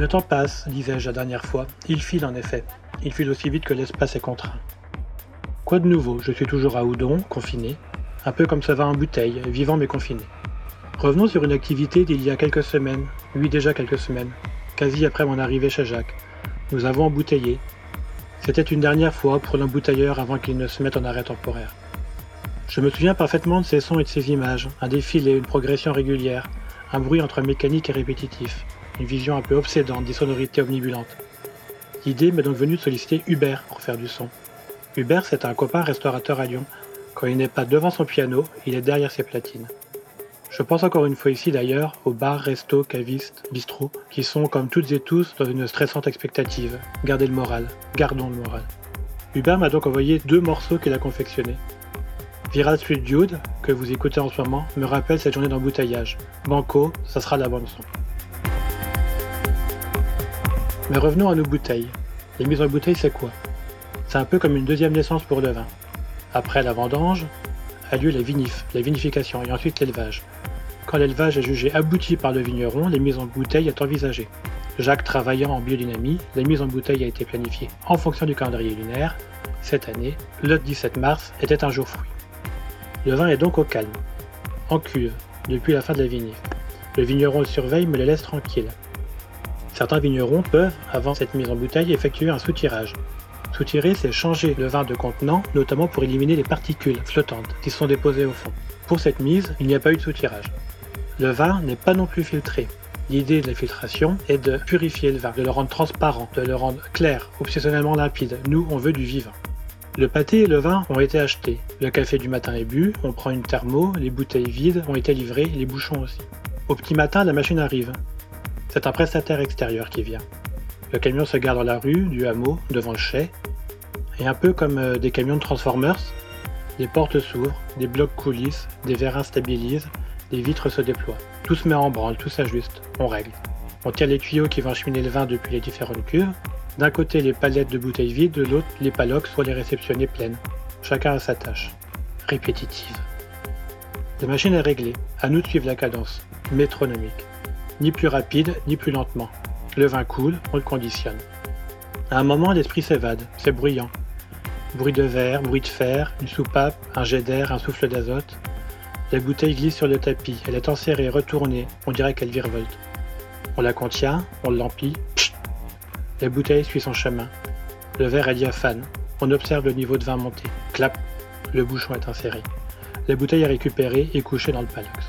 Le temps passe, disais-je la dernière fois. Il file en effet. Il file aussi vite que l'espace est contraint. Quoi de nouveau? Je suis toujours à Oudon, confiné. Un peu comme ça va en bouteille, vivant mais confiné. Revenons sur une activité d'il y a quelques semaines, oui déjà quelques semaines, quasi après mon arrivée chez Jacques. Nous avons embouteillé. C'était une dernière fois pour l'embouteilleur avant qu'il ne se mette en arrêt temporaire. Je me souviens parfaitement de ces sons et de ces images, un défilé, une progression régulière, un bruit entre mécanique et répétitif, une vision un peu obsédante des sonorités omnibulantes. L'idée m'est donc venue de solliciter Hubert pour faire du son. Hubert, c'est un copain restaurateur à Lyon. Quand il n'est pas devant son piano, il est derrière ses platines. Je pense encore une fois ici d'ailleurs aux bars, restos, cavistes, bistrots, qui sont comme toutes et tous dans une stressante expectative. Gardez le moral, gardons le moral. Hubert m'a donc envoyé deux morceaux qu'il a confectionnés. Viral Street Dude, que vous écoutez en ce moment, me rappelle cette journée d'embouteillage. Banco, ça sera la bande son. Mais revenons à nos bouteilles. Les mises en bouteille, c'est quoi? C'est un peu comme une deuxième naissance pour le vin. Après la vendange, a lieu la vinif, la vinification et ensuite l'élevage. Quand l'élevage est jugé abouti par le vigneron, les mises en bouteille est envisagée. Jacques travaillant en biodynamie, la mise en bouteille a été planifiée en fonction du calendrier lunaire. Cette année, le 17 mars était un jour fruit. Le vin est donc au calme, en cuve, depuis la fin de la vinif. Le vigneron le surveille mais le laisse tranquille. Certains vignerons peuvent, avant cette mise en bouteille, effectuer un soutirage, Soutirer, c'est changer le vin de contenant, notamment pour éliminer les particules flottantes qui sont déposées au fond. Pour cette mise, il n'y a pas eu de soutirage. Le vin n'est pas non plus filtré. L'idée de la filtration est de purifier le vin, de le rendre transparent, de le rendre clair, obsessionnellement limpide. Nous, on veut du vivant. Le pâté et le vin ont été achetés. Le café du matin est bu, on prend une thermo, les bouteilles vides ont été livrées, les bouchons aussi. Au petit matin, la machine arrive. C'est un prestataire extérieur qui vient. Le camion se garde dans la rue, du hameau, devant le chai. Et un peu comme euh, des camions de Transformers, les portes s'ouvrent, des blocs coulissent, des vérins stabilisent, les vitres se déploient. Tout se met en branle, tout s'ajuste, on règle. On tire les tuyaux qui vont acheminer le vin depuis les différentes cuves. D'un côté les palettes de bouteilles vides, de l'autre les palocs soit les réceptionner pleines. Chacun a sa tâche. Répétitive. La machine est réglée, à nous de suivre la cadence, métronomique. Ni plus rapide, ni plus lentement. Le vin coule, on le conditionne. À un moment, l'esprit s'évade, c'est bruyant. Bruit de verre, bruit de fer, une soupape, un jet d'air, un souffle d'azote. La bouteille glisse sur le tapis, elle est enserrée, retournée, on dirait qu'elle virevolte. On la contient, on l'emplit, La bouteille suit son chemin. Le verre est diaphane, on observe le niveau de vin monter. Clap, le bouchon est inséré. La bouteille est récupérée et couchée dans le palox.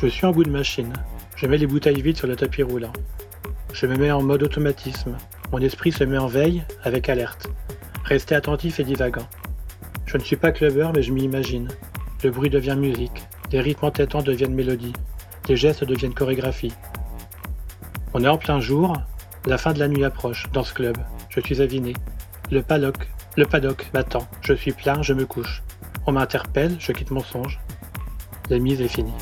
Je suis en bout de machine. Je mets les bouteilles vides sur le tapis roulant. Je me mets en mode automatisme. Mon esprit se met en veille avec alerte. Rester attentif et divagant. Je ne suis pas clubbeur mais je m'y imagine. Le bruit devient musique. Les rythmes entêtants deviennent mélodie. Les gestes deviennent chorégraphie. On est en plein jour. La fin de la nuit approche dans ce club. Je suis aviné. Le paddock, le paddock m'attend. Je suis plein, je me couche. On m'interpelle, je quitte mon songe. La mise est finie.